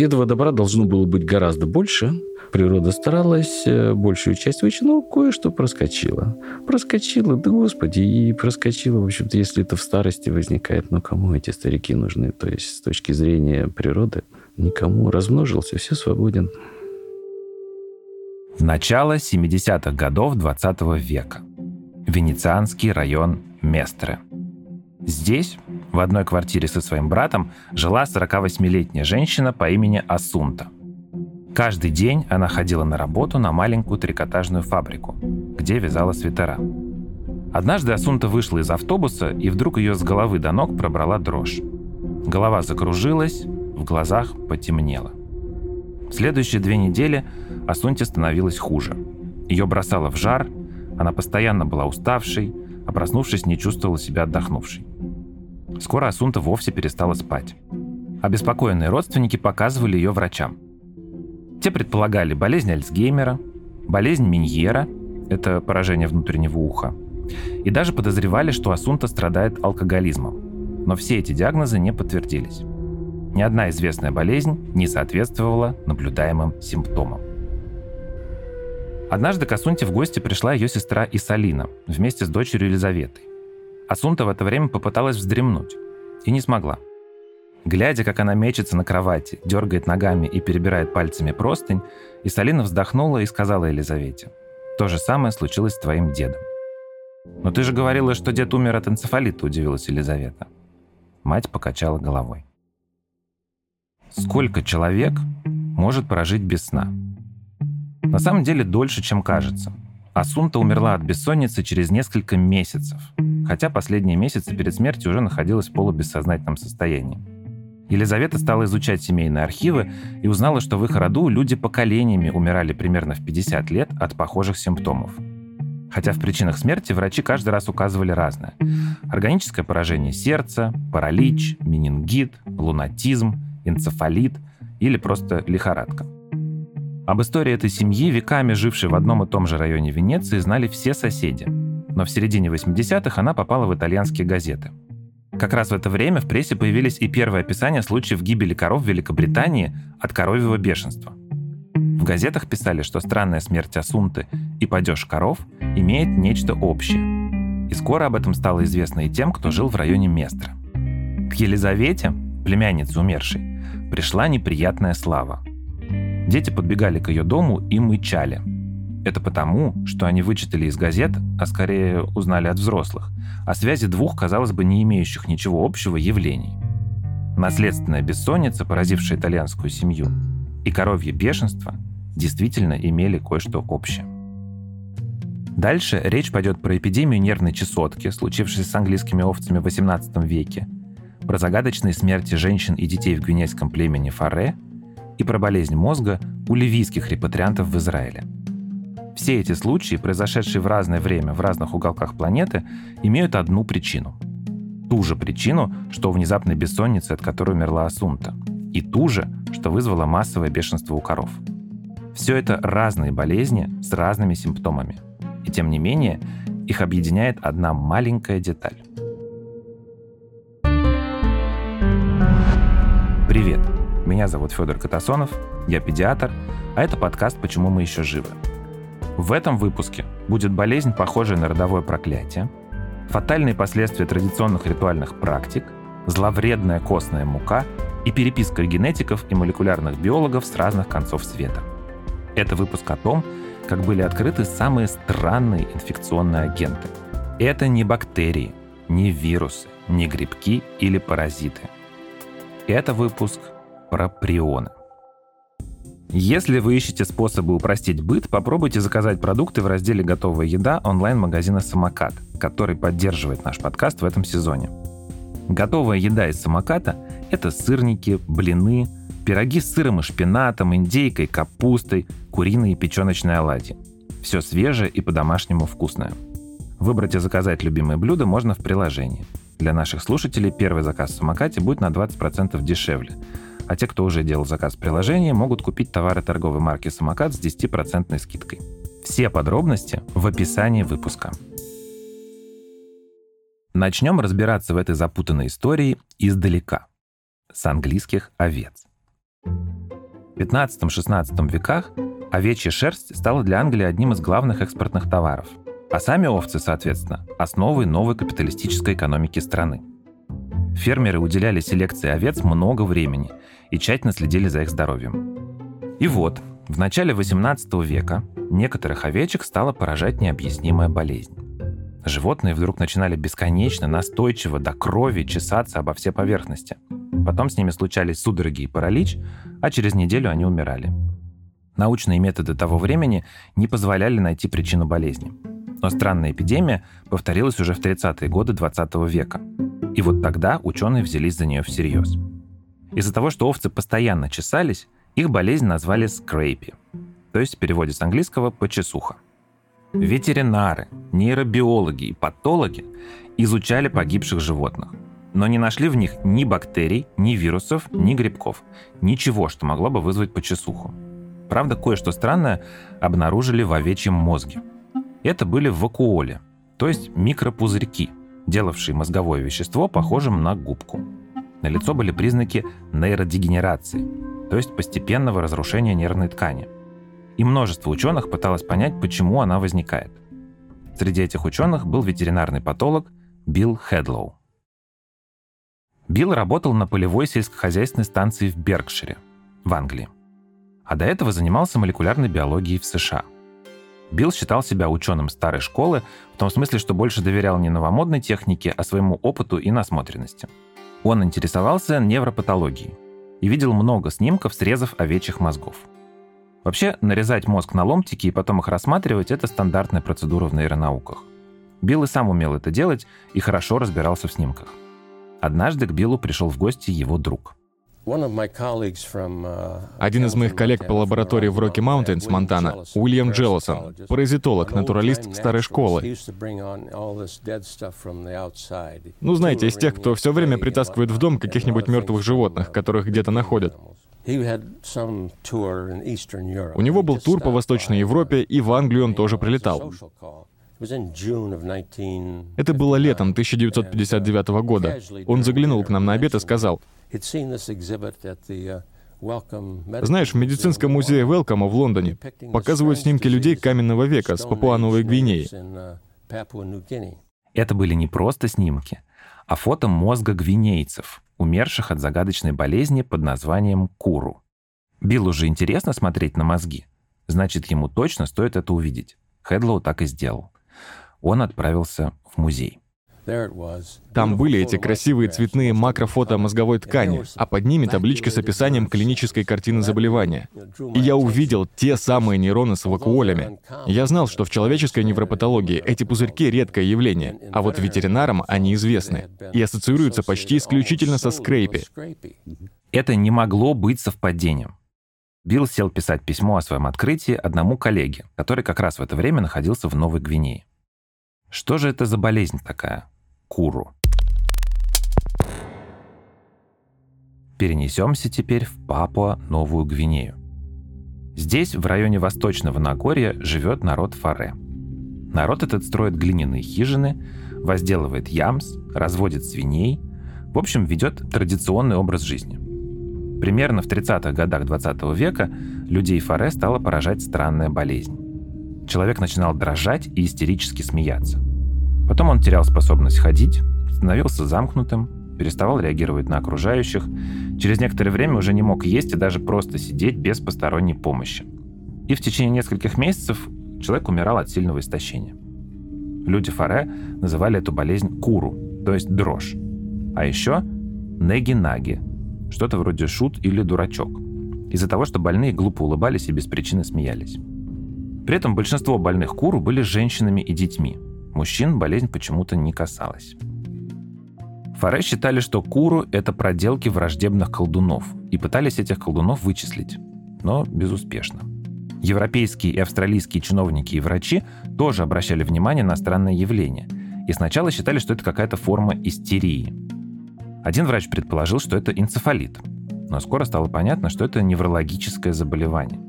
Этого добра должно было быть гораздо больше. Природа старалась, э, большую часть вычла, но кое-что проскочило. Проскочило, да господи, и проскочило, в общем-то, если это в старости возникает, но кому эти старики нужны? То есть с точки зрения природы никому. Размножился, все свободен. Начало 70-х годов 20 века. Венецианский район Местре. Здесь, в одной квартире со своим братом, жила 48-летняя женщина по имени Асунта. Каждый день она ходила на работу на маленькую трикотажную фабрику, где вязала свитера. Однажды Асунта вышла из автобуса, и вдруг ее с головы до ног пробрала дрожь. Голова закружилась, в глазах потемнело. В следующие две недели Асунте становилось хуже. Ее бросало в жар, она постоянно была уставшей, а проснувшись, не чувствовала себя отдохнувшей. Скоро Асунта вовсе перестала спать. Обеспокоенные родственники показывали ее врачам. Те предполагали болезнь Альцгеймера, болезнь Миньера, это поражение внутреннего уха, и даже подозревали, что Асунта страдает алкоголизмом. Но все эти диагнозы не подтвердились. Ни одна известная болезнь не соответствовала наблюдаемым симптомам. Однажды к Асунте в гости пришла ее сестра Исалина вместе с дочерью Елизаветой. Асунта в это время попыталась вздремнуть и не смогла. Глядя, как она мечется на кровати, дергает ногами и перебирает пальцами простынь, Исалина вздохнула и сказала Елизавете, «То же самое случилось с твоим дедом». «Но ты же говорила, что дед умер от энцефалита», – удивилась Елизавета. Мать покачала головой. Сколько человек может прожить без сна? На самом деле дольше, чем кажется. Асунта умерла от бессонницы через несколько месяцев, хотя последние месяцы перед смертью уже находилась в полубессознательном состоянии. Елизавета стала изучать семейные архивы и узнала, что в их роду люди поколениями умирали примерно в 50 лет от похожих симптомов. Хотя в причинах смерти врачи каждый раз указывали разное. Органическое поражение сердца, паралич, менингит, лунатизм, энцефалит или просто лихорадка – об истории этой семьи, веками жившей в одном и том же районе Венеции, знали все соседи. Но в середине 80-х она попала в итальянские газеты. Как раз в это время в прессе появились и первые описания случаев гибели коров в Великобритании от коровьего бешенства. В газетах писали, что странная смерть Асунты и падеж коров имеет нечто общее. И скоро об этом стало известно и тем, кто жил в районе Местра. К Елизавете, племяннице умершей, пришла неприятная слава – Дети подбегали к ее дому и мычали. Это потому, что они вычитали из газет, а скорее узнали от взрослых, о связи двух, казалось бы, не имеющих ничего общего явлений. Наследственная бессонница, поразившая итальянскую семью, и коровье бешенство действительно имели кое-что общее. Дальше речь пойдет про эпидемию нервной чесотки, случившейся с английскими овцами в XVIII веке, про загадочные смерти женщин и детей в гвинейском племени Фаре – и про болезнь мозга у ливийских репатриантов в Израиле. Все эти случаи, произошедшие в разное время в разных уголках планеты, имеют одну причину. Ту же причину, что у внезапной бессонницы, от которой умерла Асунта. И ту же, что вызвало массовое бешенство у коров. Все это разные болезни с разными симптомами. И тем не менее, их объединяет одна маленькая деталь. Меня зовут Федор Катасонов, я педиатр, а это подкаст «Почему мы еще живы». В этом выпуске будет болезнь, похожая на родовое проклятие, фатальные последствия традиционных ритуальных практик, зловредная костная мука и переписка генетиков и молекулярных биологов с разных концов света. Это выпуск о том, как были открыты самые странные инфекционные агенты. Это не бактерии, не вирусы, не грибки или паразиты. Это выпуск про прионы. Если вы ищете способы упростить быт, попробуйте заказать продукты в разделе «Готовая еда» онлайн-магазина «Самокат», который поддерживает наш подкаст в этом сезоне. Готовая еда из «Самоката» — это сырники, блины, пироги с сыром и шпинатом, индейкой, капустой, куриные и печеночные оладьи. Все свежее и по-домашнему вкусное. Выбрать и заказать любимые блюда можно в приложении. Для наших слушателей первый заказ в «Самокате» будет на 20% дешевле — а те, кто уже делал заказ в приложении, могут купить товары торговой марки «Самокат» с 10% скидкой. Все подробности в описании выпуска. Начнем разбираться в этой запутанной истории издалека, с английских овец. В 15-16 веках овечья шерсть стала для Англии одним из главных экспортных товаров, а сами овцы, соответственно, основой новой капиталистической экономики страны. Фермеры уделяли селекции овец много времени и тщательно следили за их здоровьем. И вот, в начале 18 века некоторых овечек стала поражать необъяснимая болезнь. Животные вдруг начинали бесконечно, настойчиво, до крови чесаться обо все поверхности. Потом с ними случались судороги и паралич, а через неделю они умирали. Научные методы того времени не позволяли найти причину болезни. Но странная эпидемия повторилась уже в 30-е годы 20 века. И вот тогда ученые взялись за нее всерьез. Из-за того, что овцы постоянно чесались, их болезнь назвали скрейпи, то есть в переводе с английского «почесуха». Ветеринары, нейробиологи и патологи изучали погибших животных, но не нашли в них ни бактерий, ни вирусов, ни грибков. Ничего, что могло бы вызвать почесуху. Правда, кое-что странное обнаружили в овечьем мозге. Это были вакуоли, то есть микропузырьки, делавшие мозговое вещество похожим на губку. На лицо были признаки нейродегенерации, то есть постепенного разрушения нервной ткани. И множество ученых пыталось понять, почему она возникает. Среди этих ученых был ветеринарный патолог Билл Хедлоу. Билл работал на полевой сельскохозяйственной станции в Беркшире, в Англии. А до этого занимался молекулярной биологией в США. Билл считал себя ученым старой школы в том смысле, что больше доверял не новомодной технике, а своему опыту и насмотренности – он интересовался невропатологией и видел много снимков срезов овечьих мозгов. Вообще, нарезать мозг на ломтики и потом их рассматривать – это стандартная процедура в нейронауках. Билл и сам умел это делать и хорошо разбирался в снимках. Однажды к Биллу пришел в гости его друг – Один из моих коллег по лаборатории в Rocky Mountains, Монтана, Уильям Джеллосон, паразитолог, натуралист старой школы. Ну, знаете, из тех, кто все время притаскивает в дом каких-нибудь мертвых животных, которых где-то находят. У него был тур по Восточной Европе, и в Англию он тоже прилетал. Это было летом 1959 года. Он заглянул к нам на обед и сказал, Uh, Знаешь, в медицинском музее Велкома в Лондоне показывают снимки людей каменного века с Папуа-Новой Гвинеи. Uh, Это были не просто снимки, а фото мозга гвинейцев, умерших от загадочной болезни под названием куру. Биллу же интересно смотреть на мозги. Значит, ему точно стоит это увидеть. Хедлоу так и сделал. Он отправился в музей. Там были эти красивые цветные макрофото мозговой ткани, а под ними табличка с описанием клинической картины заболевания. И я увидел те самые нейроны с вакуолями. Я знал, что в человеческой невропатологии эти пузырьки — редкое явление, а вот ветеринарам они известны и ассоциируются почти исключительно со скрейпи. Это не могло быть совпадением. Билл сел писать письмо о своем открытии одному коллеге, который как раз в это время находился в Новой Гвинее. Что же это за болезнь такая? Куру. Перенесемся теперь в Папуа-Новую Гвинею. Здесь, в районе Восточного Нагорья, живет народ Фаре. Народ этот строит глиняные хижины, возделывает ямс, разводит свиней, в общем, ведет традиционный образ жизни. Примерно в 30-х годах 20 века людей Фаре стала поражать странная болезнь. Человек начинал дрожать и истерически смеяться. Потом он терял способность ходить, становился замкнутым, переставал реагировать на окружающих, через некоторое время уже не мог есть и даже просто сидеть без посторонней помощи. И в течение нескольких месяцев человек умирал от сильного истощения. Люди Фаре называли эту болезнь куру, то есть дрожь. А еще неги-наги, что-то вроде шут или дурачок, из-за того, что больные глупо улыбались и без причины смеялись. При этом большинство больных куру были женщинами и детьми – Мужчин болезнь почему-то не касалась. Фаре считали, что куру — это проделки враждебных колдунов, и пытались этих колдунов вычислить, но безуспешно. Европейские и австралийские чиновники и врачи тоже обращали внимание на странное явление, и сначала считали, что это какая-то форма истерии. Один врач предположил, что это энцефалит, но скоро стало понятно, что это неврологическое заболевание.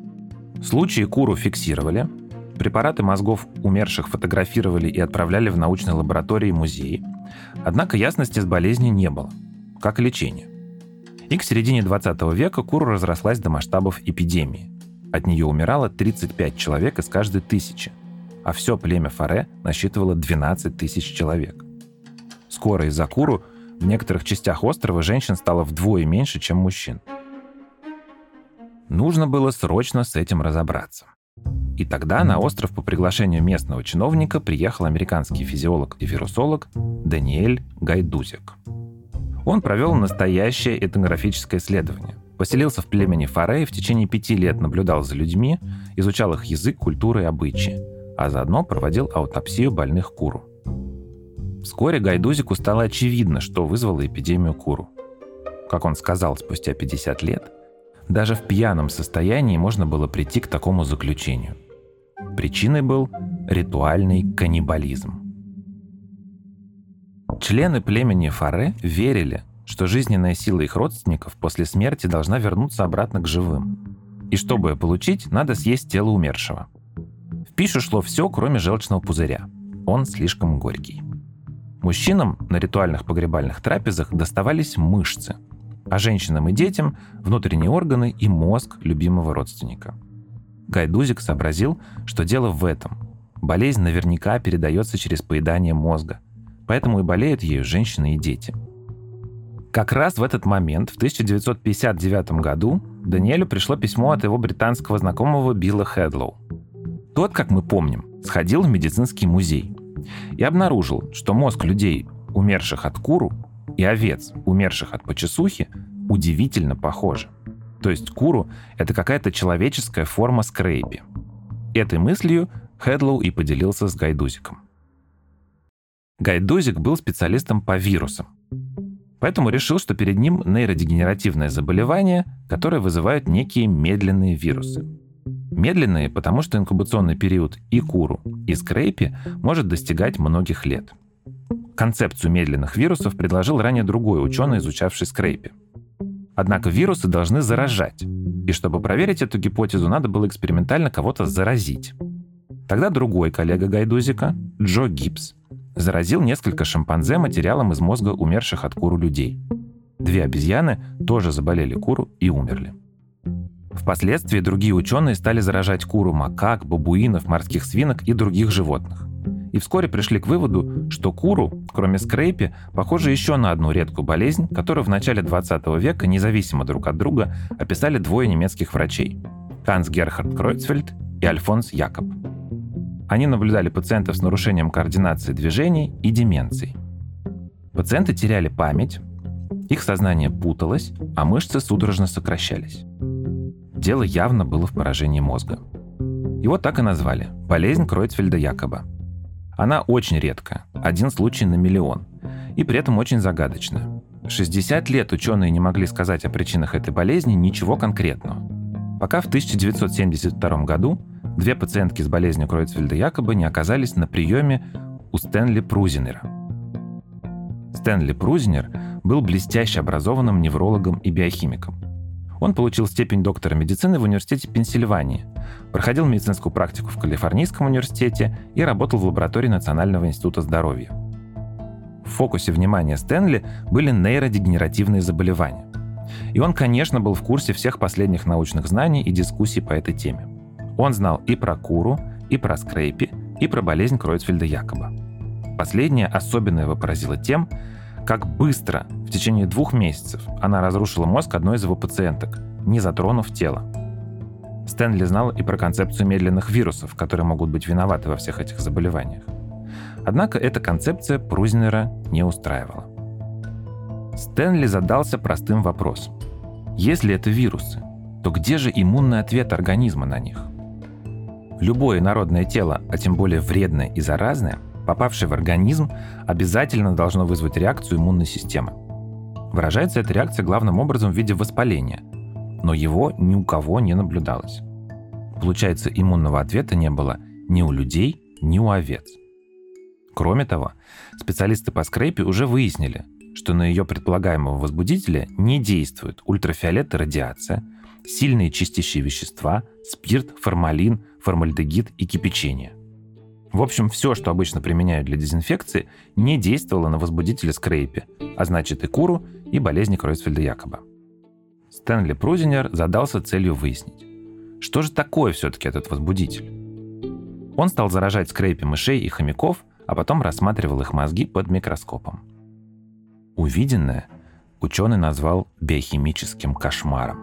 Случаи куру фиксировали, Препараты мозгов умерших фотографировали и отправляли в научные лаборатории и музеи. Однако ясности с болезнью не было, как и лечение. И к середине 20 века куру разрослась до масштабов эпидемии. От нее умирало 35 человек из каждой тысячи, а все племя Фаре насчитывало 12 тысяч человек. Скоро из-за куру в некоторых частях острова женщин стало вдвое меньше, чем мужчин. Нужно было срочно с этим разобраться. И тогда на остров по приглашению местного чиновника приехал американский физиолог и вирусолог Даниэль Гайдузик. Он провел настоящее этнографическое исследование. Поселился в племени Фаре и в течение пяти лет наблюдал за людьми, изучал их язык, культуру и обычаи, а заодно проводил аутопсию больных куру. Вскоре Гайдузику стало очевидно, что вызвало эпидемию куру. Как он сказал спустя 50 лет, даже в пьяном состоянии можно было прийти к такому заключению. Причиной был ритуальный каннибализм. Члены племени Фаре верили, что жизненная сила их родственников после смерти должна вернуться обратно к живым. И чтобы ее получить, надо съесть тело умершего. В пищу шло все, кроме желчного пузыря. Он слишком горький. Мужчинам на ритуальных погребальных трапезах доставались мышцы, а женщинам и детям – внутренние органы и мозг любимого родственника. Гайдузик сообразил, что дело в этом. Болезнь наверняка передается через поедание мозга, поэтому и болеют ею женщины и дети. Как раз в этот момент, в 1959 году, Даниэлю пришло письмо от его британского знакомого Билла Хедлоу. Тот, как мы помним, сходил в медицинский музей и обнаружил, что мозг людей, умерших от куру, и овец, умерших от почесухи, удивительно похожи. То есть куру — это какая-то человеческая форма скрейпи. Этой мыслью Хедлоу и поделился с Гайдузиком. Гайдузик был специалистом по вирусам, поэтому решил, что перед ним нейродегенеративное заболевание, которое вызывает некие медленные вирусы. Медленные, потому что инкубационный период и куру, и скрейпи может достигать многих лет. Концепцию медленных вирусов предложил ранее другой ученый, изучавший скрейпи. Однако вирусы должны заражать, и чтобы проверить эту гипотезу, надо было экспериментально кого-то заразить. Тогда другой коллега Гайдузика, Джо Гибс, заразил несколько шимпанзе материалом из мозга умерших от куру людей. Две обезьяны тоже заболели куру и умерли. Впоследствии другие ученые стали заражать куру макак, бабуинов, морских свинок и других животных. И вскоре пришли к выводу, что куру, кроме скрейпи, похоже еще на одну редкую болезнь, которую в начале 20 века независимо друг от друга описали двое немецких врачей – Ханс Герхард Кройцфельд и Альфонс Якоб. Они наблюдали пациентов с нарушением координации движений и деменцией. Пациенты теряли память, их сознание путалось, а мышцы судорожно сокращались. Дело явно было в поражении мозга. Его так и назвали – болезнь Кройцфельда-Якоба. Она очень редкая, один случай на миллион, и при этом очень загадочная. 60 лет ученые не могли сказать о причинах этой болезни ничего конкретного. Пока в 1972 году две пациентки с болезнью Кройцфельда якобы не оказались на приеме у Стэнли Прузинера. Стэнли Прузинер был блестяще образованным неврологом и биохимиком. Он получил степень доктора медицины в университете Пенсильвании, проходил медицинскую практику в Калифорнийском университете и работал в лаборатории Национального института здоровья. В фокусе внимания Стэнли были нейродегенеративные заболевания. И он, конечно, был в курсе всех последних научных знаний и дискуссий по этой теме. Он знал и про куру, и про скрейпи, и про болезнь Кройцфельда-Якоба. Последняя особенно его поразила тем, как быстро, в течение двух месяцев, она разрушила мозг одной из его пациенток, не затронув тело. Стэнли знал и про концепцию медленных вирусов, которые могут быть виноваты во всех этих заболеваниях. Однако эта концепция Прузнера не устраивала. Стэнли задался простым вопросом. Если это вирусы, то где же иммунный ответ организма на них? Любое народное тело, а тем более вредное и заразное – попавшее в организм, обязательно должно вызвать реакцию иммунной системы. Выражается эта реакция главным образом в виде воспаления, но его ни у кого не наблюдалось. Получается, иммунного ответа не было ни у людей, ни у овец. Кроме того, специалисты по скрепе уже выяснили, что на ее предполагаемого возбудителя не действуют ультрафиолет и радиация, сильные чистящие вещества, спирт, формалин, формальдегид и кипячение. В общем, все, что обычно применяют для дезинфекции, не действовало на возбудители скрейпи, а значит и куру, и болезни Кройсфельда Якоба. Стэнли Прузинер задался целью выяснить, что же такое все-таки этот возбудитель. Он стал заражать скрепи мышей и хомяков, а потом рассматривал их мозги под микроскопом. Увиденное ученый назвал биохимическим кошмаром.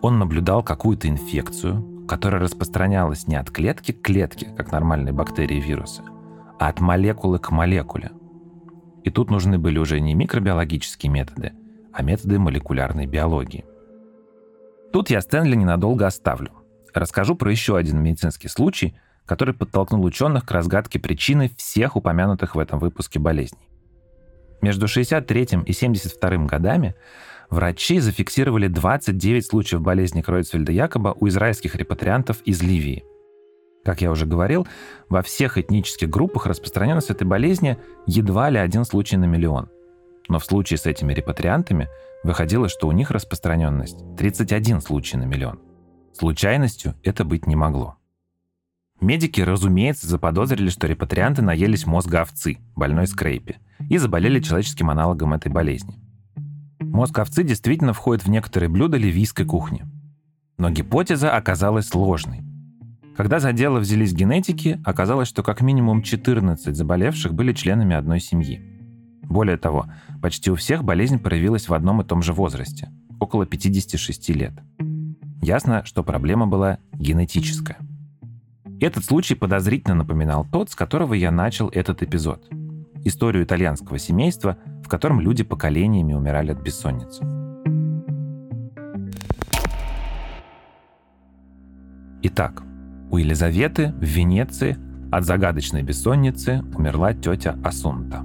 Он наблюдал какую-то инфекцию, которая распространялась не от клетки к клетке, как нормальные бактерии и вирусы, а от молекулы к молекуле. И тут нужны были уже не микробиологические методы, а методы молекулярной биологии. Тут я Стэнли ненадолго оставлю. Расскажу про еще один медицинский случай, который подтолкнул ученых к разгадке причины всех упомянутых в этом выпуске болезней. Между 63 и 72 годами врачи зафиксировали 29 случаев болезни Кройцфельда-Якоба у израильских репатриантов из Ливии. Как я уже говорил, во всех этнических группах распространенность этой болезни едва ли один случай на миллион. Но в случае с этими репатриантами выходило, что у них распространенность 31 случай на миллион. Случайностью это быть не могло. Медики, разумеется, заподозрили, что репатрианты наелись мозга овцы, больной скрейпи, и заболели человеческим аналогом этой болезни. Мозг овцы действительно входит в некоторые блюда ливийской кухни. Но гипотеза оказалась ложной. Когда за дело взялись генетики, оказалось, что как минимум 14 заболевших были членами одной семьи. Более того, почти у всех болезнь проявилась в одном и том же возрасте – около 56 лет. Ясно, что проблема была генетическая. Этот случай подозрительно напоминал тот, с которого я начал этот эпизод. Историю итальянского семейства, в котором люди поколениями умирали от бессонницы. Итак, у Елизаветы в Венеции от загадочной бессонницы умерла тетя Асунта.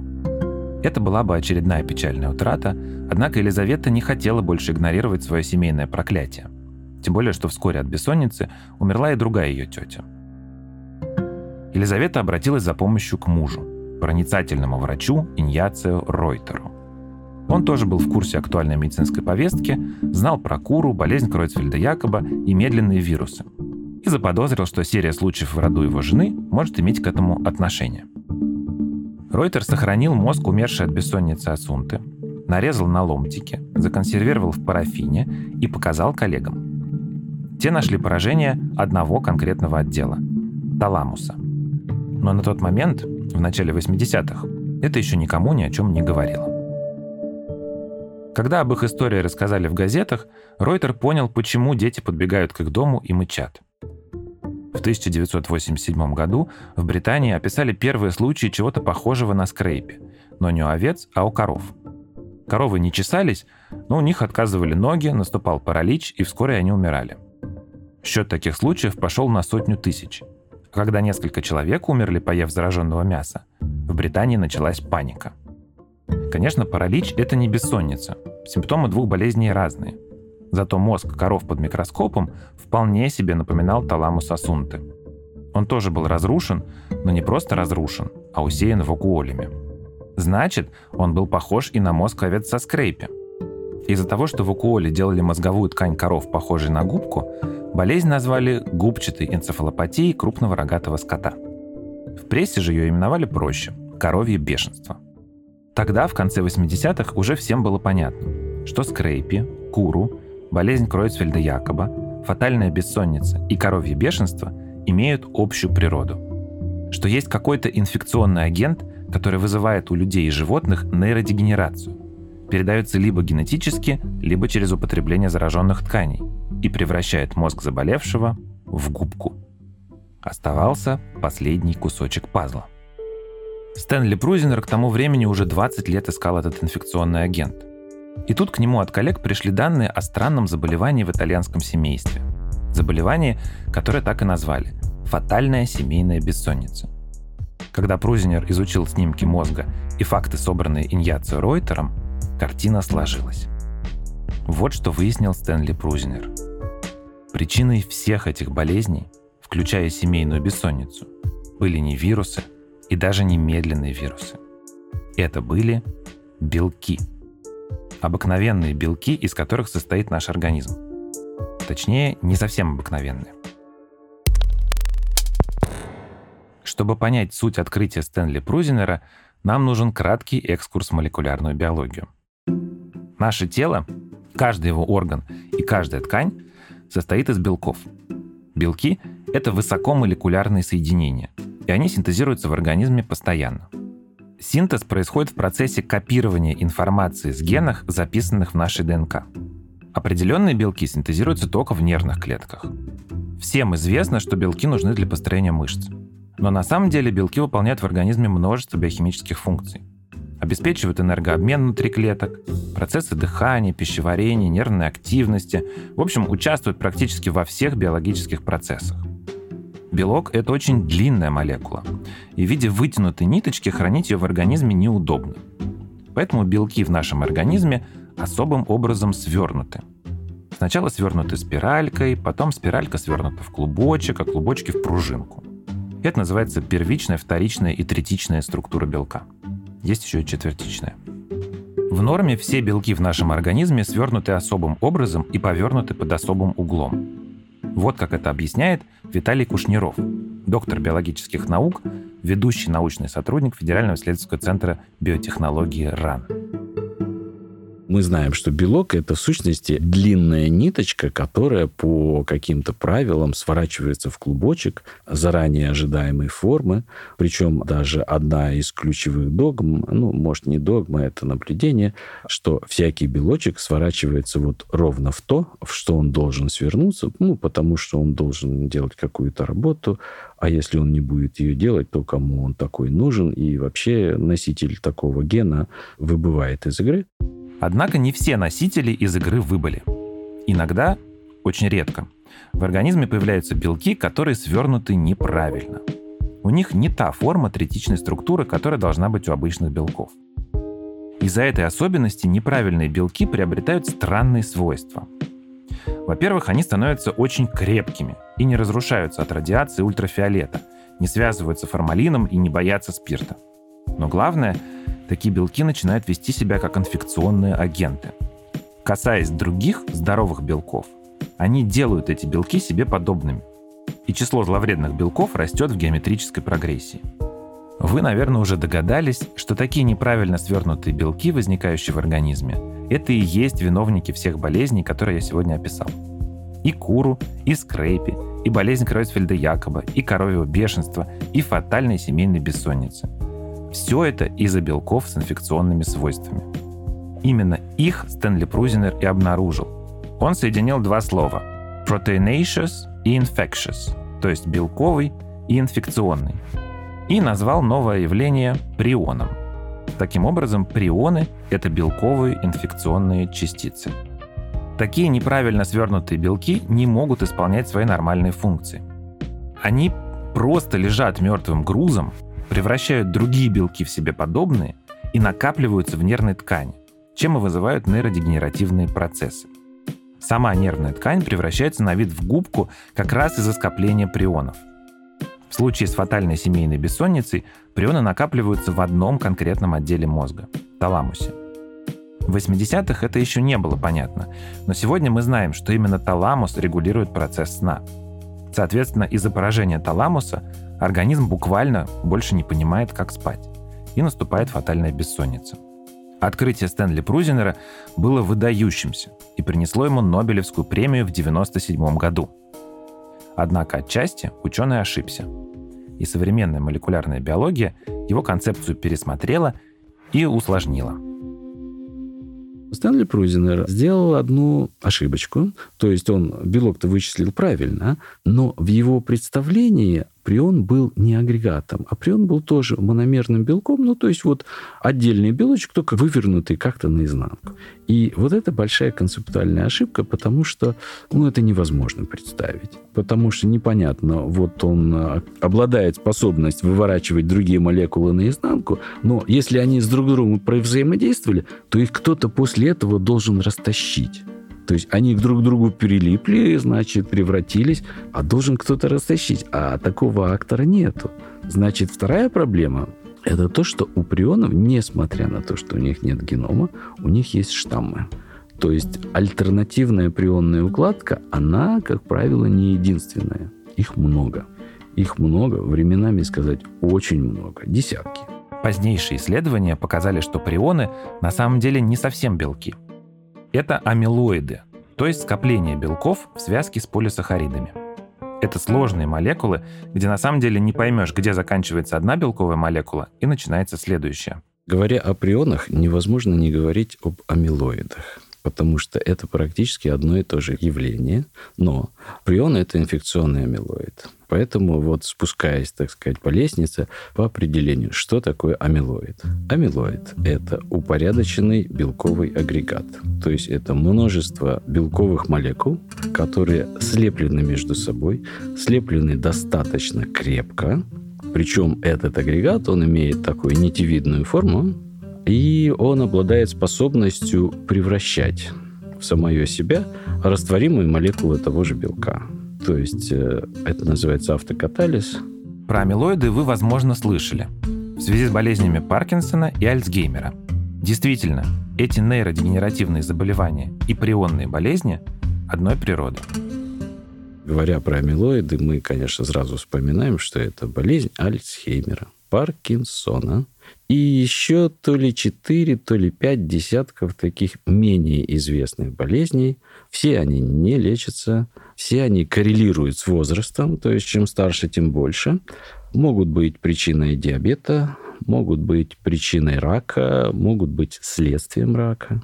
Это была бы очередная печальная утрата, однако Елизавета не хотела больше игнорировать свое семейное проклятие. Тем более, что вскоре от бессонницы умерла и другая ее тетя. Елизавета обратилась за помощью к мужу, проницательному врачу Иньяцио Ройтеру. Он тоже был в курсе актуальной медицинской повестки, знал про куру, болезнь Кройцфельда-Якоба и медленные вирусы. И заподозрил, что серия случаев в роду его жены может иметь к этому отношение. Ройтер сохранил мозг умершей от бессонницы Асунты, нарезал на ломтики, законсервировал в парафине и показал коллегам. Те нашли поражение одного конкретного отдела – таламуса. Но на тот момент, в начале 80-х, это еще никому ни о чем не говорило. Когда об их истории рассказали в газетах, Ройтер понял, почему дети подбегают к их дому и мычат. В 1987 году в Британии описали первые случаи чего-то похожего на скрейпе, но не у овец, а у коров. Коровы не чесались, но у них отказывали ноги, наступал паралич, и вскоре они умирали. Счет таких случаев пошел на сотню тысяч – когда несколько человек умерли, поев зараженного мяса, в Британии началась паника. Конечно, паралич – это не бессонница. Симптомы двух болезней разные. Зато мозг коров под микроскопом вполне себе напоминал таламус асунты. Он тоже был разрушен, но не просто разрушен, а усеян вакуолями. Значит, он был похож и на мозг овец со скрейпи. Из-за того, что вакуоли делали мозговую ткань коров похожей на губку, Болезнь назвали губчатой энцефалопатией крупного рогатого скота. В прессе же ее именовали проще – коровье бешенство. Тогда, в конце 80-х, уже всем было понятно, что скрейпи, куру, болезнь Кройцфельда-Якоба, фатальная бессонница и коровье бешенство имеют общую природу. Что есть какой-то инфекционный агент, который вызывает у людей и животных нейродегенерацию. Передается либо генетически, либо через употребление зараженных тканей – и превращает мозг заболевшего в губку. Оставался последний кусочек пазла. Стэнли Прузинер к тому времени уже 20 лет искал этот инфекционный агент. И тут к нему от коллег пришли данные о странном заболевании в итальянском семействе. Заболевание, которое так и назвали – фатальная семейная бессонница. Когда Прузинер изучил снимки мозга и факты, собранные Иньяцио Ройтером, картина сложилась. Вот что выяснил Стэнли Прузинер – Причиной всех этих болезней, включая семейную бессонницу, были не вирусы и даже не медленные вирусы. Это были белки. Обыкновенные белки, из которых состоит наш организм. Точнее, не совсем обыкновенные. Чтобы понять суть открытия Стэнли Прузинера, нам нужен краткий экскурс в молекулярную биологию. Наше тело Каждый его орган и каждая ткань состоит из белков. Белки — это высокомолекулярные соединения, и они синтезируются в организме постоянно. Синтез происходит в процессе копирования информации с генах, записанных в нашей ДНК. Определенные белки синтезируются только в нервных клетках. Всем известно, что белки нужны для построения мышц. Но на самом деле белки выполняют в организме множество биохимических функций. Обеспечивают энергообмен внутри клеток, процессы дыхания, пищеварения, нервной активности. В общем, участвуют практически во всех биологических процессах. Белок — это очень длинная молекула, и в виде вытянутой ниточки хранить ее в организме неудобно. Поэтому белки в нашем организме особым образом свернуты. Сначала свернуты спиралькой, потом спиралька свернута в клубочек, а клубочки в пружинку. Это называется первичная, вторичная и третичная структура белка. Есть еще и четвертичная. В норме все белки в нашем организме свернуты особым образом и повернуты под особым углом. Вот как это объясняет Виталий Кушниров, доктор биологических наук, ведущий научный сотрудник Федерального исследовательского центра биотехнологии РАН. Мы знаем, что белок – это в сущности длинная ниточка, которая по каким-то правилам сворачивается в клубочек заранее ожидаемой формы. Причем даже одна из ключевых догм, ну, может, не догма, это наблюдение, что всякий белочек сворачивается вот ровно в то, в что он должен свернуться, ну, потому что он должен делать какую-то работу, а если он не будет ее делать, то кому он такой нужен? И вообще носитель такого гена выбывает из игры. Однако не все носители из игры выбыли. Иногда, очень редко, в организме появляются белки, которые свернуты неправильно. У них не та форма третичной структуры, которая должна быть у обычных белков. Из-за этой особенности неправильные белки приобретают странные свойства. Во-первых, они становятся очень крепкими и не разрушаются от радиации ультрафиолета, не связываются формалином и не боятся спирта. Но главное, такие белки начинают вести себя как инфекционные агенты. Касаясь других здоровых белков, они делают эти белки себе подобными. И число зловредных белков растет в геометрической прогрессии. Вы, наверное, уже догадались, что такие неправильно свернутые белки, возникающие в организме, это и есть виновники всех болезней, которые я сегодня описал. И куру, и скрейпи, и болезнь Кройсфельда-Якоба, и коровьего бешенства, и фатальной семейной бессонницы – все это из-за белков с инфекционными свойствами. Именно их Стэнли Прузинер и обнаружил. Он соединил два слова – proteinaceous и infectious, то есть белковый и инфекционный, и назвал новое явление прионом. Таким образом, прионы – это белковые инфекционные частицы. Такие неправильно свернутые белки не могут исполнять свои нормальные функции. Они просто лежат мертвым грузом превращают другие белки в себе подобные и накапливаются в нервной ткани, чем и вызывают нейродегенеративные процессы. Сама нервная ткань превращается на вид в губку как раз из-за скопления прионов. В случае с фатальной семейной бессонницей прионы накапливаются в одном конкретном отделе мозга – таламусе. В 80-х это еще не было понятно, но сегодня мы знаем, что именно таламус регулирует процесс сна. Соответственно, из-за поражения таламуса Организм буквально больше не понимает, как спать. И наступает фатальная бессонница. Открытие Стэнли Прузинера было выдающимся и принесло ему Нобелевскую премию в 1997 году. Однако отчасти ученый ошибся. И современная молекулярная биология его концепцию пересмотрела и усложнила. Стэнли Прузинер сделал одну ошибочку, то есть он белок-то вычислил правильно, но в его представлении прион был не агрегатом, а прион был тоже мономерным белком, ну, то есть вот отдельный белочек, только вывернутый как-то наизнанку. И вот это большая концептуальная ошибка, потому что, ну, это невозможно представить. Потому что непонятно, вот он а, обладает способностью выворачивать другие молекулы наизнанку, но если они с друг другом взаимодействовали, то их кто-то после этого должен растащить. То есть они друг к другу перелипли, значит, превратились, а должен кто-то растащить. А такого актора нету. Значит, вторая проблема – это то, что у прионов, несмотря на то, что у них нет генома, у них есть штаммы. То есть альтернативная прионная укладка, она, как правило, не единственная. Их много. Их много, временами сказать очень много, десятки. Позднейшие исследования показали, что прионы на самом деле не совсем белки – Это амилоиды, то есть скопление белков в связке с полисахаридами. Это сложные молекулы, где на самом деле не поймешь, где заканчивается одна белковая молекула и начинается следующая. Говоря о прионах, невозможно не говорить об амилоидах потому что это практически одно и то же явление, но прион – это инфекционный амилоид. Поэтому вот спускаясь, так сказать, по лестнице, по определению, что такое амилоид? Амилоид – это упорядоченный белковый агрегат. То есть это множество белковых молекул, которые слеплены между собой, слеплены достаточно крепко, причем этот агрегат, он имеет такую нитевидную форму, и он обладает способностью превращать в самое себя растворимые молекулы того же белка. То есть э, это называется автокатализ. Про амилоиды вы, возможно, слышали в связи с болезнями Паркинсона и Альцгеймера. Действительно, эти нейродегенеративные заболевания и прионные болезни одной природы. Говоря про амилоиды, мы, конечно, сразу вспоминаем, что это болезнь Альцгеймера, Паркинсона и еще то ли 4, то ли 5 десятков таких менее известных болезней. Все они не лечатся, все они коррелируют с возрастом, то есть чем старше, тем больше. Могут быть причиной диабета, могут быть причиной рака, могут быть следствием рака.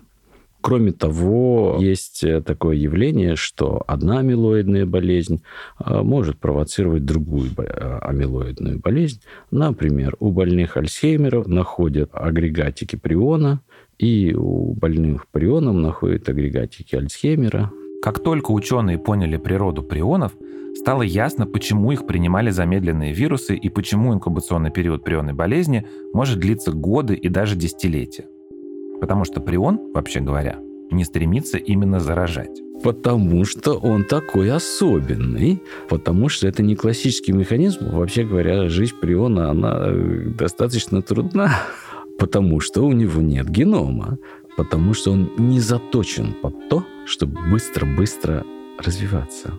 Кроме того, есть э, такое явление, что одна амилоидная болезнь э, может провоцировать другую э, амилоидную болезнь. Например, у больных Альцгеймера находят агрегатики приона, и у больных прионом находят агрегатики Альцгеймера. Как только ученые поняли природу прионов, стало ясно, почему их принимали замедленные вирусы и почему инкубационный период прионной болезни может длиться годы и даже десятилетия. Потому что прион, вообще говоря, не стремится именно заражать. Потому что он такой особенный, потому что это не классический механизм. Вообще говоря, жизнь приона, она э, достаточно трудна, потому что у него нет генома, потому что он не заточен под то, чтобы быстро-быстро развиваться.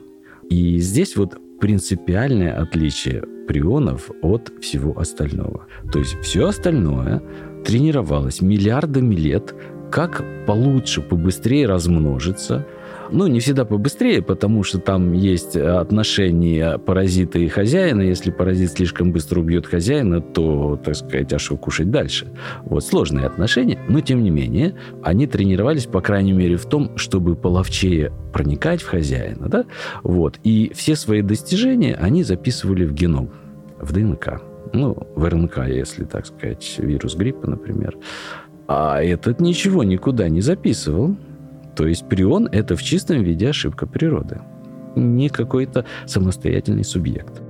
И здесь вот принципиальное отличие прионов от всего остального. То есть все остальное тренировалась миллиардами лет, как получше, побыстрее размножиться. Ну, не всегда побыстрее, потому что там есть отношения паразита и хозяина. Если паразит слишком быстро убьет хозяина, то, так сказать, а что кушать дальше? Вот сложные отношения, но тем не менее, они тренировались, по крайней мере, в том, чтобы половчее проникать в хозяина, да? Вот. И все свои достижения они записывали в геном, в ДНК ну, в РНК, если так сказать, вирус гриппа, например. А этот ничего никуда не записывал. То есть прион – это в чистом виде ошибка природы. Не какой-то самостоятельный субъект.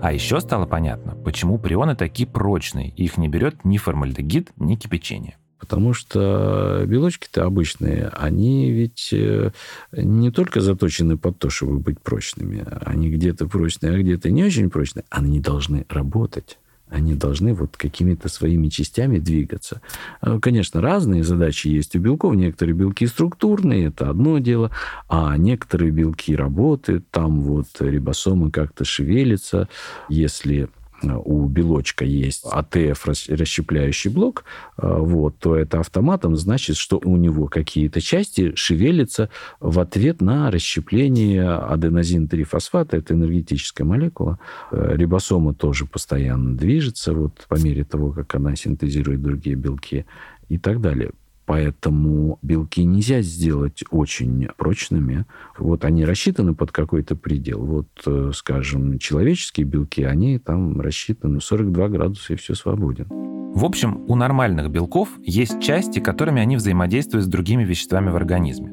А еще стало понятно, почему прионы такие прочные, их не берет ни формальдегид, ни кипячение. Потому что белочки-то обычные, они ведь э, не только заточены под то, чтобы быть прочными. Они где-то прочные, а где-то не очень прочные. Они должны работать они должны вот какими-то своими частями двигаться. Э, конечно, разные задачи есть у белков. Некоторые белки структурные, это одно дело, а некоторые белки работают, там вот рибосомы как-то шевелятся. Если у белочка есть АТФ, расщепляющий блок, э, вот, то это автоматом значит, что у него какие-то части шевелятся в ответ на расщепление аденозин-3-фосфата, это энергетическая молекула. Э, рибосома тоже постоянно движется вот, по мере того, как она синтезирует другие белки и так далее. Поэтому белки нельзя сделать очень прочными. Вот они рассчитаны под какой-то предел. Вот, э, скажем, человеческие белки, они там рассчитаны 42 градуса, и все свободен. В общем, у нормальных белков есть части, которыми они взаимодействуют с другими веществами в организме.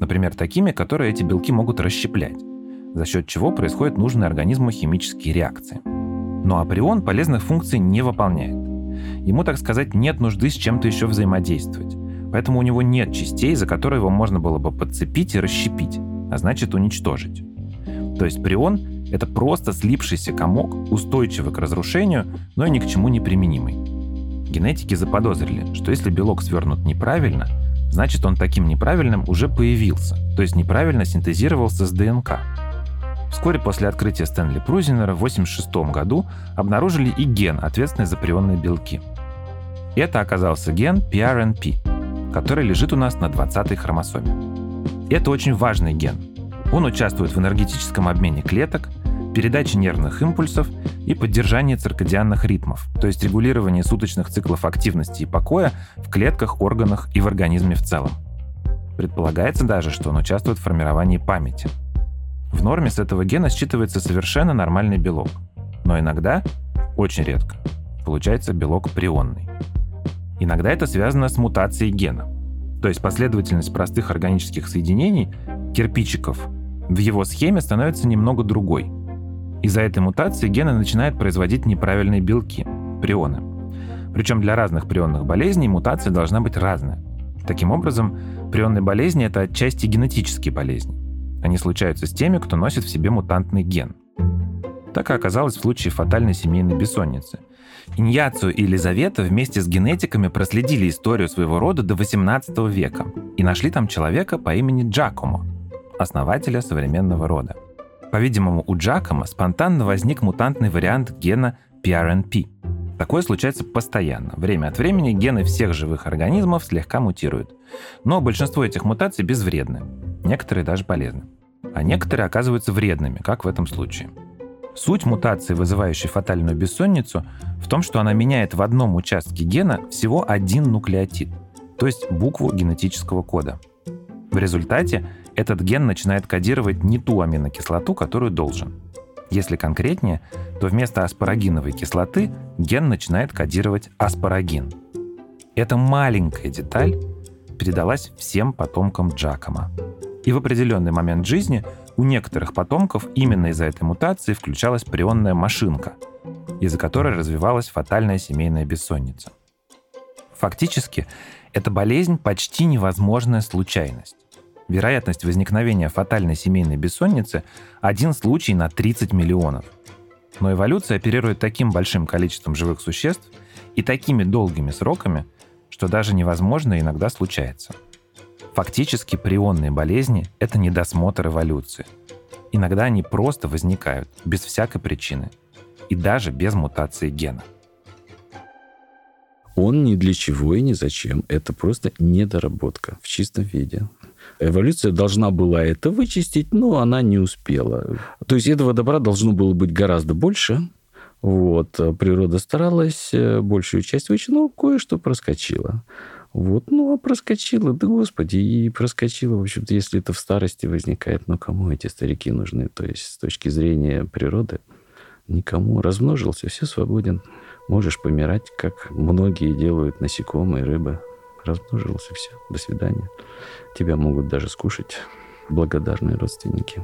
Например, такими, которые эти белки могут расщеплять, за счет чего происходят нужные организму химические реакции. Но априон полезных функций не выполняет. Ему, так сказать, нет нужды с чем-то еще взаимодействовать. Поэтому у него нет частей, за которые его можно было бы подцепить и расщепить, а значит уничтожить. То есть прион — это просто слипшийся комок, устойчивый к разрушению, но и ни к чему не применимый. Генетики заподозрили, что если белок свернут неправильно, значит он таким неправильным уже появился, то есть неправильно синтезировался с ДНК. Вскоре после открытия Стэнли Прузинера в 1986 году обнаружили и ген, ответственный за прионные белки. Это оказался ген PRNP, который лежит у нас на 20-й хромосоме. Это очень важный ген. Он участвует в энергетическом обмене клеток, передаче нервных импульсов и поддержании циркадианных ритмов, то есть регулировании суточных циклов активности и покоя в клетках, органах и в организме в целом. Предполагается даже, что он участвует в формировании памяти. В норме с этого гена считывается совершенно нормальный белок. Но иногда, очень редко, получается белок прионный. Иногда это связано с мутацией гена. То есть последовательность простых органических соединений, кирпичиков, в его схеме становится немного другой. Из-за этой мутации гены начинают производить неправильные белки, прионы. Причем для разных прионных болезней мутация должна быть разная. Таким образом, прионные болезни — это отчасти генетические болезни. Они случаются с теми, кто носит в себе мутантный ген. Так и оказалось в случае фатальной семейной бессонницы. Иньяцию и Елизавета вместе с генетиками проследили историю своего рода до 18 века и нашли там человека по имени Джакомо, основателя современного рода. По-видимому, у Джакома спонтанно возник мутантный вариант гена PRNP. Такое случается постоянно. Время от времени гены всех живых организмов слегка мутируют. Но большинство этих мутаций безвредны. Некоторые даже полезны. А некоторые оказываются вредными, как в этом случае. Суть мутации, вызывающей фатальную бессонницу, в том, что она меняет в одном участке гена всего один нуклеотид, то есть букву генетического кода. В результате этот ген начинает кодировать не ту аминокислоту, которую должен. Если конкретнее, то вместо аспарагиновой кислоты ген начинает кодировать аспарагин. Эта маленькая деталь передалась всем потомкам Джакома. И в определенный момент жизни у некоторых потомков именно из-за этой мутации включалась прионная машинка, из-за которой развивалась фатальная семейная бессонница. Фактически, эта болезнь почти невозможная случайность. Вероятность возникновения фатальной семейной бессонницы – один случай на 30 миллионов. Но эволюция оперирует таким большим количеством живых существ и такими долгими сроками, что даже невозможно иногда случается. Фактически прионные болезни – это недосмотр эволюции. Иногда они просто возникают, без всякой причины, и даже без мутации гена. Он ни для чего и ни зачем. Это просто недоработка в чистом виде. Эволюция должна была это вычистить, но она не успела. То есть этого добра должно было быть гораздо больше. Вот. Природа старалась, большую часть вычистить, но кое-что проскочило. Вот, ну, а проскочило, да господи, и проскочило, в общем-то, если это в старости возникает, ну, кому эти старики нужны? То есть, с точки зрения природы, никому. Размножился, все свободен. Можешь помирать, как многие делают насекомые, рыбы. Размножился, все, до свидания. Тебя могут даже скушать благодарные родственники.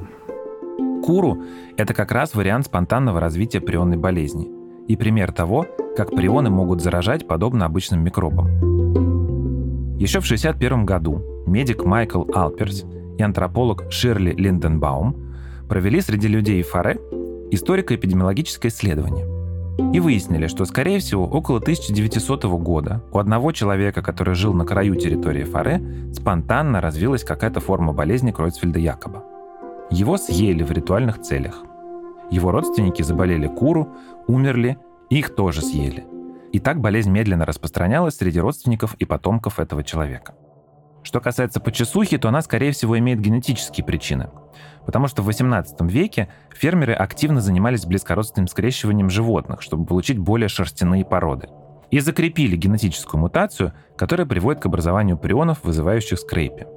Куру – это как раз вариант спонтанного развития прионной болезни и пример того, как прионы могут заражать подобно обычным микробам. Еще в 1961 году медик Майкл Алперс и антрополог Ширли Линденбаум провели среди людей Фаре историко-эпидемиологическое исследование – и выяснили, что, скорее всего, около 1900 года у одного человека, который жил на краю территории Фаре, спонтанно развилась какая-то форма болезни Кройцфельда-Якоба. Его съели в ритуальных целях. Его родственники заболели куру, умерли, их тоже съели. И так болезнь медленно распространялась среди родственников и потомков этого человека. Что касается почесухи, то она, скорее всего, имеет генетические причины. Потому что в XVIII веке фермеры активно занимались близкородственным скрещиванием животных, чтобы получить более шерстяные породы. И закрепили генетическую мутацию, которая приводит к образованию прионов, вызывающих скрейпи.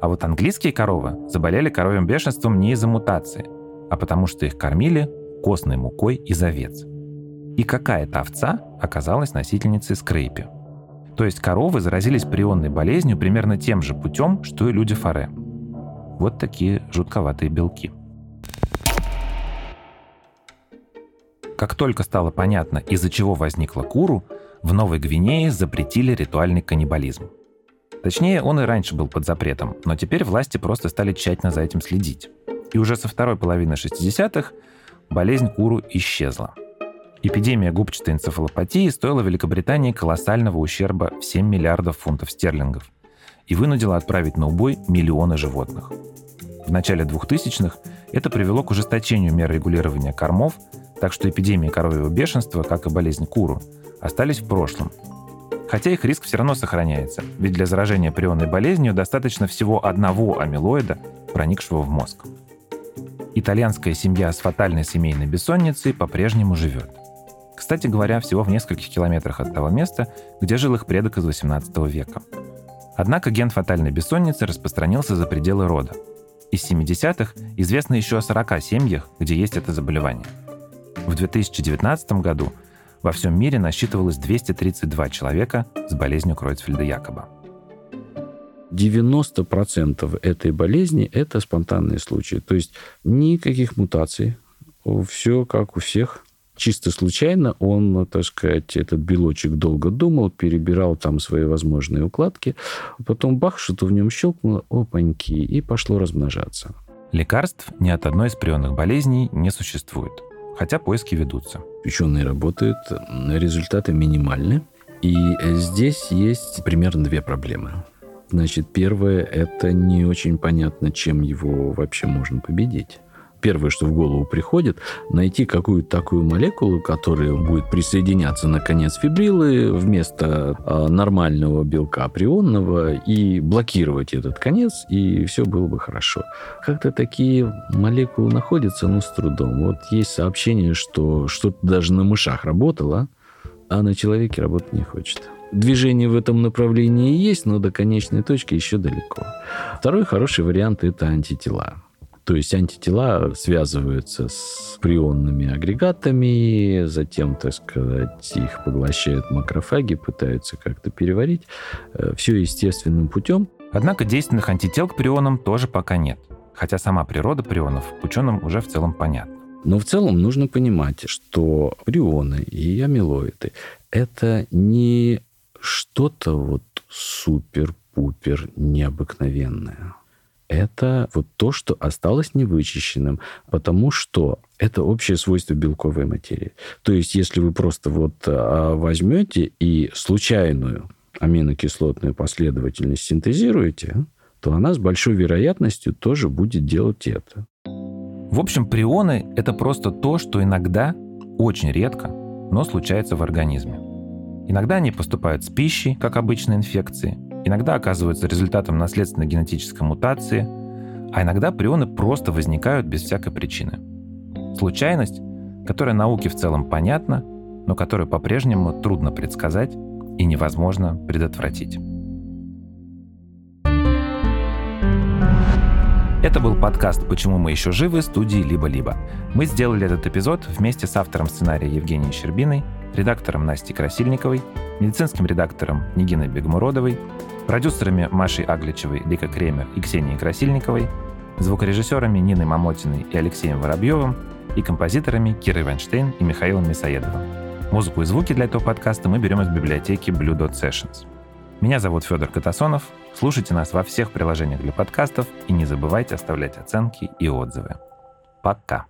А вот английские коровы заболели коровьим бешенством не из-за мутации, а потому что их кормили костной мукой из овец. И какая-то овца оказалась носительницей скрейпи – то есть коровы заразились прионной болезнью примерно тем же путем, что и люди фаре. Вот такие жутковатые белки. Как только стало понятно, из-за чего возникла куру, в Новой Гвинее запретили ритуальный каннибализм. Точнее, он и раньше был под запретом, но теперь власти просто стали тщательно за этим следить. И уже со второй половины 60-х болезнь куру исчезла – Эпидемия губчатой энцефалопатии стоила Великобритании колоссального ущерба в 7 миллиардов фунтов стерлингов и вынудила отправить на убой миллионы животных. В начале 2000-х это привело к ужесточению мер регулирования кормов, так что эпидемия коровьего бешенства, как и болезнь куру, остались в прошлом. Хотя их риск все равно сохраняется, ведь для заражения прионной болезнью достаточно всего одного амилоида, проникшего в мозг. Итальянская семья с фатальной семейной бессонницей по-прежнему живет. Кстати говоря, всего в нескольких километрах от того места, где жил их предок из 18 века. Однако ген фатальной бессонницы распространился за пределы рода. Из 70-х известно еще о 40 семьях, где есть это заболевание. В 2019 году во всем мире насчитывалось 232 человека с болезнью Кройцфельда-Якоба. 90% этой болезни – это спонтанные случаи. То есть никаких мутаций. Все как у всех. Чисто случайно он, так сказать, этот белочек долго думал, перебирал там свои возможные укладки. Потом бах, что-то в нем щелкнуло, опаньки, и пошло размножаться. Лекарств ни от одной из прионных болезней не существует, хотя поиски ведутся. Ученые работают, результаты минимальны. И здесь есть примерно две проблемы. Значит, первое, это не очень понятно, чем его вообще можно победить. Первое, что в голову приходит, найти какую-то такую молекулу, которая будет присоединяться на конец фибрилы вместо а, нормального белка прионного и блокировать этот конец, и все было бы хорошо. Как-то такие молекулы находятся, ну, с трудом. Вот есть сообщение, что что-то даже на мышах работало, а на человеке работать не хочет. Движение в этом направлении есть, но до конечной точки еще далеко. Второй хороший вариант – это антитела. То есть антитела связываются с прионными агрегатами, затем, так сказать, их поглощают макрофаги, пытаются как-то переварить. Э, Все естественным путем. Однако действенных антител к прионам тоже пока нет. Хотя сама природа прионов ученым уже в целом понятна. Но в целом нужно понимать, что прионы и амилоиды – это не что-то вот супер-пупер необыкновенное. Это вот то, что осталось невычищенным, потому что это общее свойство белковой материи. То есть, если вы просто вот а, возьмете и случайную аминокислотную последовательность синтезируете, то она с большой вероятностью тоже будет делать это. В общем, прионы — это просто то, что иногда, очень редко, но случается в организме. Иногда они поступают с пищей, как обычные инфекции, иногда оказываются результатом наследственной генетической мутации, а иногда прионы просто возникают без всякой причины. Случайность, которая науке в целом понятна, но которую по-прежнему трудно предсказать и невозможно предотвратить. Это был подкаст «Почему мы еще живы» студии «Либо-либо». Мы сделали этот эпизод вместе с автором сценария Евгенией Щербиной, редактором Настей Красильниковой, медицинским редактором Нигиной Бегмуродовой, продюсерами Машей Агличевой, Лика Кремер и Ксенией Красильниковой, звукорежиссерами Ниной Мамотиной и Алексеем Воробьевым и композиторами Кирой Вайнштейн и Михаилом Мясоедовым. Музыку и звуки для этого подкаста мы берем из библиотеки Blue Dot Sessions. Меня зовут Федор Катасонов. Слушайте нас во всех приложениях для подкастов и не забывайте оставлять оценки и отзывы. Пока.